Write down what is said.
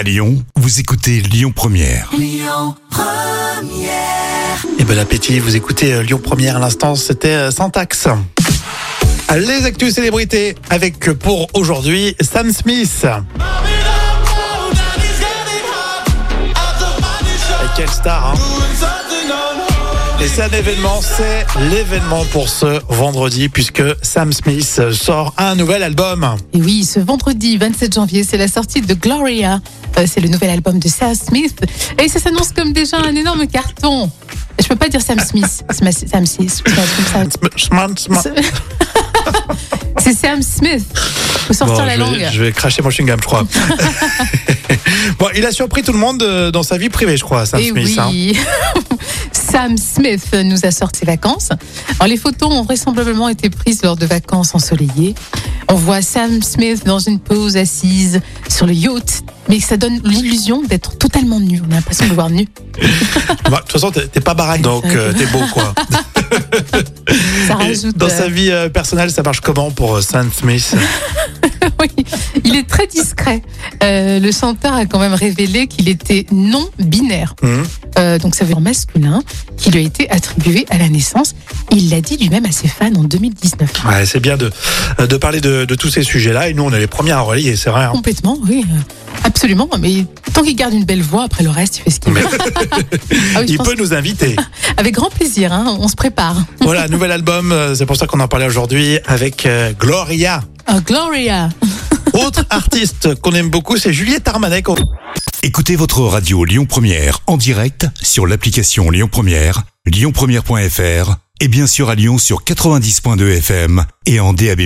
À Lyon, vous écoutez Lyon Première. Et bon appétit, vous écoutez euh, Lyon Première à l'instant, c'était euh, Syntax. Les actus célébrités avec euh, pour aujourd'hui Sam Smith. Et quelle star, hein Et c'est un événement, c'est l'événement pour ce vendredi puisque Sam Smith sort un nouvel album. Et oui, ce vendredi 27 janvier, c'est la sortie de Gloria. Euh, c'est le nouvel album de Sam Smith. Et ça s'annonce comme déjà un énorme carton. Je peux pas dire Sam Smith. Sam Sam Smith. c'est Sam Smith. Faut sortir Bon, la je, langue. je vais cracher mon chewing-gum, je crois. bon, il a surpris tout le monde euh, dans sa vie privée, je crois, Sam Et Smith. hein. Sam Smith nous a sorti ses vacances. Alors, les photos ont vraisemblablement été prises lors de vacances ensoleillées. On voit Sam Smith dans une pose assise sur le yacht, mais ça donne l'illusion d'être totalement nu. On a l'impression de le voir nu. Bah, De toute façon, t'es pas baraque, donc euh, t'es beau, quoi. Ça Et rajoute. Dans euh, sa vie euh, personnelle, ça marche comment pour Sam Smith? oui, il est très discret. Euh, le chanteur a quand même révélé qu'il était non binaire. Hum. Euh, donc ça veut dire masculin, qui lui a été attribué à la naissance. Il l'a dit lui-même à ses fans en 2019. Ouais, c'est bien de, euh, de parler de, de tous ces sujets-là, et nous, on est les premiers à relayer, c'est vrai. hein. Complètement, oui. Absolument, mais tant qu'il garde une belle voix, après le reste, il fait ce qu'il veut. Ah oui, Il peut nous inviter. Avec grand plaisir, hein, on se prépare. voilà, nouvel album, c'est pour ça qu'on en parlait aujourd'hui avec Gloria. Oh, Gloria Autre artiste qu'on aime beaucoup, c'est Juliette Armanet. Écoutez votre radio Lyon Première en direct sur l'application Lyon Première, lyonpremière.fr et bien sûr à Lyon sur 90.2 FM et en DAB+.